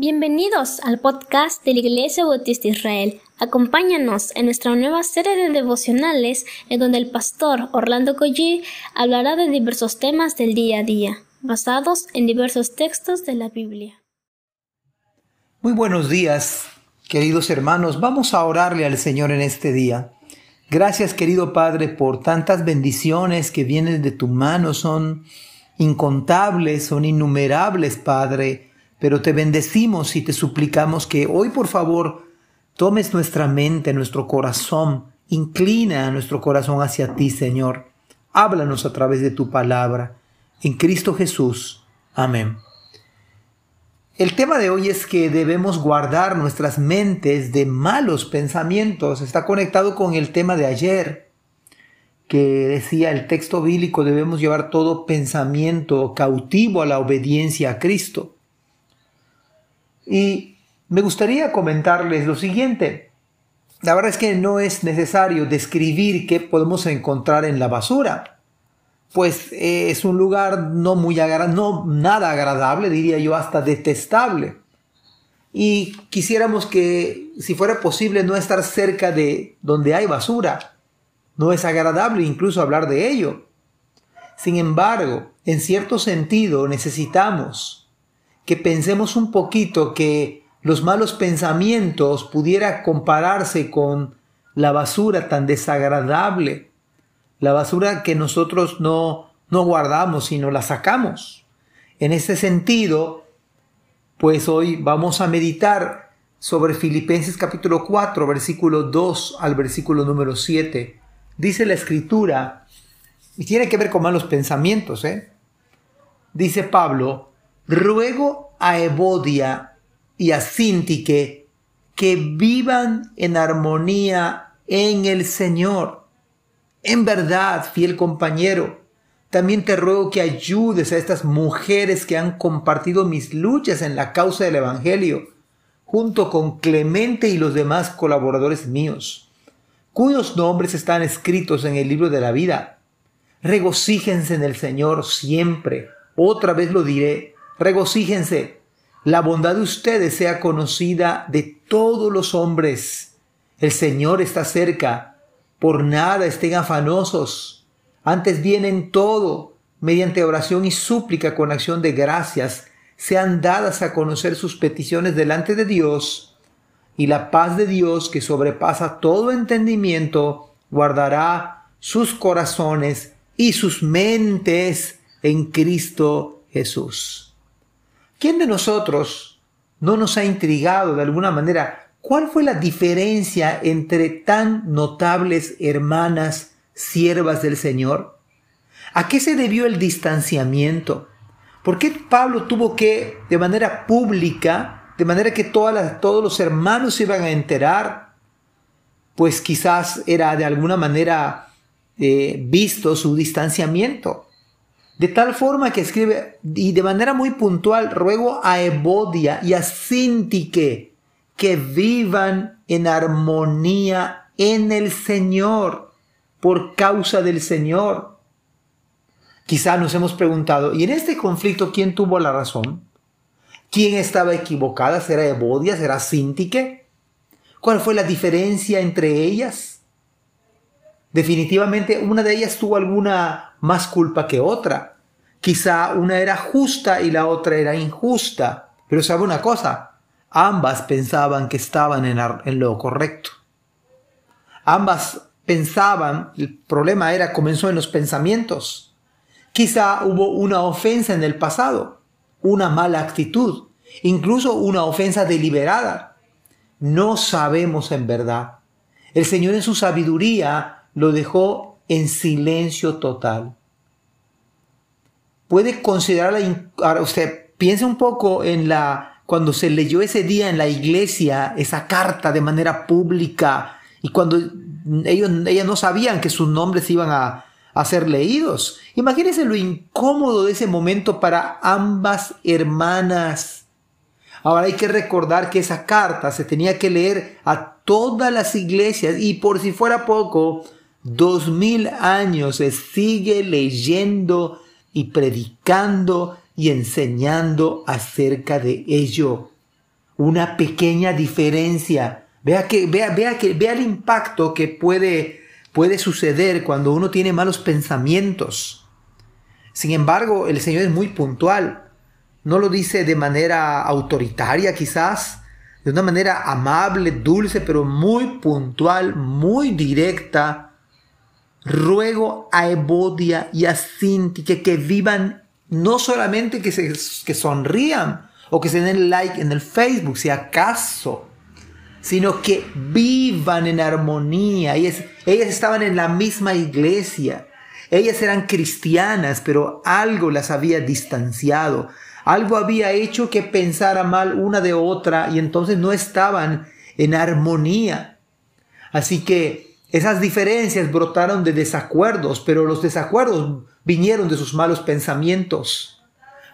Bienvenidos al podcast de la Iglesia Bautista Israel. Acompáñanos en nuestra nueva serie de devocionales en donde el pastor Orlando Collie hablará de diversos temas del día a día, basados en diversos textos de la Biblia. Muy buenos días, queridos hermanos. Vamos a orarle al Señor en este día. Gracias, querido Padre, por tantas bendiciones que vienen de tu mano. Son incontables, son innumerables, Padre pero te bendecimos y te suplicamos que hoy por favor tomes nuestra mente, nuestro corazón, inclina nuestro corazón hacia ti, Señor. Háblanos a través de tu palabra. En Cristo Jesús. Amén. El tema de hoy es que debemos guardar nuestras mentes de malos pensamientos. Está conectado con el tema de ayer, que decía el texto bíblico, debemos llevar todo pensamiento cautivo a la obediencia a Cristo. Y me gustaría comentarles lo siguiente. La verdad es que no es necesario describir qué podemos encontrar en la basura, pues eh, es un lugar no muy no nada agradable, diría yo, hasta detestable. Y quisiéramos que, si fuera posible, no estar cerca de donde hay basura. No es agradable incluso hablar de ello. Sin embargo, en cierto sentido necesitamos que pensemos un poquito que los malos pensamientos pudiera compararse con la basura tan desagradable, la basura que nosotros no, no guardamos, sino la sacamos. En ese sentido, pues hoy vamos a meditar sobre Filipenses capítulo 4, versículo 2 al versículo número 7. Dice la escritura, y tiene que ver con malos pensamientos, ¿eh? Dice Pablo, ruego a Evodia y a Sintique que vivan en armonía en el Señor. En verdad, fiel compañero, también te ruego que ayudes a estas mujeres que han compartido mis luchas en la causa del Evangelio, junto con Clemente y los demás colaboradores míos, cuyos nombres están escritos en el libro de la vida. Regocíjense en el Señor siempre. Otra vez lo diré, regocíjense. La bondad de ustedes sea conocida de todos los hombres. El Señor está cerca. Por nada estén afanosos. Antes vienen todo, mediante oración y súplica con acción de gracias, sean dadas a conocer sus peticiones delante de Dios, y la paz de Dios, que sobrepasa todo entendimiento, guardará sus corazones y sus mentes en Cristo Jesús. ¿Quién de nosotros no nos ha intrigado de alguna manera cuál fue la diferencia entre tan notables hermanas siervas del Señor? ¿A qué se debió el distanciamiento? ¿Por qué Pablo tuvo que, de manera pública, de manera que todos los hermanos se iban a enterar? Pues quizás era de alguna manera eh, visto su distanciamiento. De tal forma que escribe, y de manera muy puntual, ruego a Evodia y a Sintique que vivan en armonía en el Señor, por causa del Señor. Quizá nos hemos preguntado, ¿y en este conflicto quién tuvo la razón? ¿Quién estaba equivocada? ¿Será Evodia? ¿Será Sintique? ¿Cuál fue la diferencia entre ellas? Definitivamente una de ellas tuvo alguna más culpa que otra. Quizá una era justa y la otra era injusta. Pero sabe una cosa, ambas pensaban que estaban en, en lo correcto. Ambas pensaban, el problema era, comenzó en los pensamientos. Quizá hubo una ofensa en el pasado, una mala actitud, incluso una ofensa deliberada. No sabemos en verdad. El Señor en su sabiduría lo dejó en silencio total. Puede considerarla, ahora usted piense un poco en la, cuando se leyó ese día en la iglesia esa carta de manera pública y cuando ellos, ellas no sabían que sus nombres iban a, a ser leídos. Imagínense lo incómodo de ese momento para ambas hermanas. Ahora hay que recordar que esa carta se tenía que leer a todas las iglesias y por si fuera poco, dos mil años se sigue leyendo y predicando y enseñando acerca de ello. una pequeña diferencia. Vea, que, vea, vea, que, vea el impacto que puede, puede suceder cuando uno tiene malos pensamientos. Sin embargo, el Señor es muy puntual. No lo dice de manera autoritaria quizás, de una manera amable, dulce, pero muy puntual, muy directa. Ruego a Evodia y a Cinti que, vivan, no solamente que, se, que sonrían o que se den like en el Facebook, si acaso, sino que vivan en armonía. Ellas, ellas estaban en la misma iglesia. Ellas eran cristianas, pero algo las había distanciado. Algo había hecho que pensara mal una de otra y entonces no estaban en armonía. Así que esas diferencias brotaron de desacuerdos, pero los desacuerdos vinieron de sus malos pensamientos.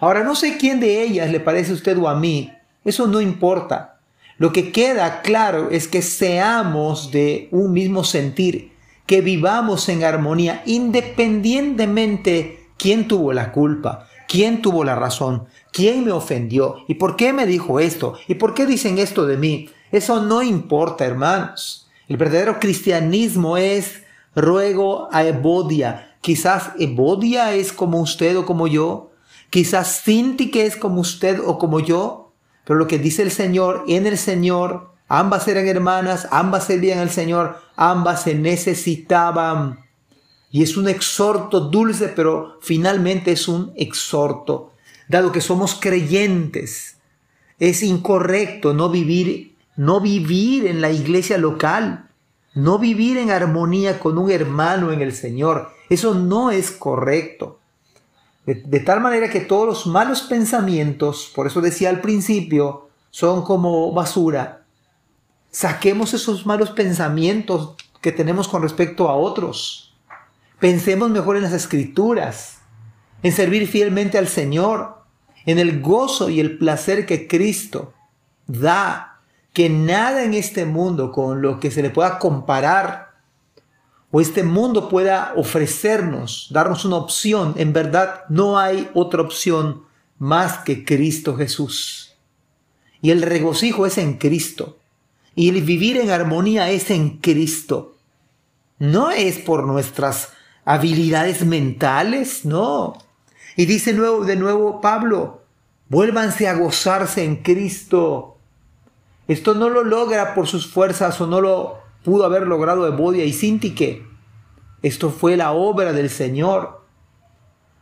Ahora, no sé quién de ellas le parece a usted o a mí, eso no importa. Lo que queda claro es que seamos de un mismo sentir, que vivamos en armonía, independientemente quién tuvo la culpa, quién tuvo la razón, quién me ofendió y por qué me dijo esto y por qué dicen esto de mí. Eso no importa, hermanos. El verdadero cristianismo es ruego a Ebodia. Quizás Ebodia es como usted o como yo. Quizás Cinti que es como usted o como yo. Pero lo que dice el Señor, en el Señor, ambas eran hermanas, ambas servían al Señor, ambas se necesitaban. Y es un exhorto dulce, pero finalmente es un exhorto. Dado que somos creyentes, es incorrecto no vivir, no vivir en la iglesia local, no vivir en armonía con un hermano en el Señor. Eso no es correcto. De, tal manera que todos los malos pensamientos, por eso decía al principio, son como basura. Saquemos esos malos pensamientos que tenemos con respecto a otros. Pensemos mejor en las escrituras, en servir fielmente al Señor, en el gozo y el placer que Cristo da, que nada en este mundo con lo que se le pueda comparar o este mundo pueda ofrecernos, darnos una opción, en verdad no hay otra opción más que Cristo Jesús. Y el regocijo es en Cristo. Y el vivir en armonía es en Cristo. No es por nuestras habilidades mentales, no. Y dice de nuevo Pablo, vuélvanse a gozarse en Cristo. Esto no lo logra por sus fuerzas o no lo pudo haber logrado Evodia y Sintique. Esto fue la obra del Señor.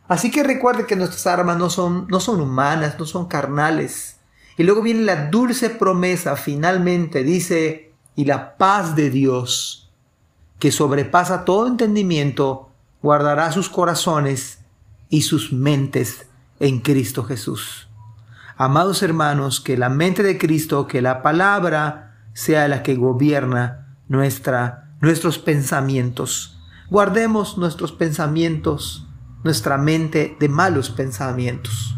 Así que recuerde que nuestras armas no son, no son humanas, no son carnales. Y luego viene la dulce promesa, finalmente dice, y la paz de Dios, que sobrepasa todo entendimiento, guardará sus corazones y sus mentes en Cristo Jesús. Amados hermanos, que la mente de Cristo, que la palabra sea la que gobierna nuestra, nuestros pensamientos. Guardemos nuestros pensamientos, nuestra mente de malos pensamientos.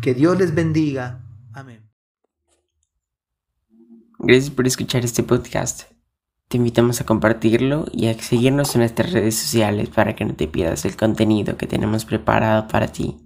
Que Dios les bendiga. Amén. Gracias por escuchar este podcast. Te invitamos a compartirlo y a seguirnos en nuestras redes sociales para que no te pierdas el contenido que tenemos preparado para ti.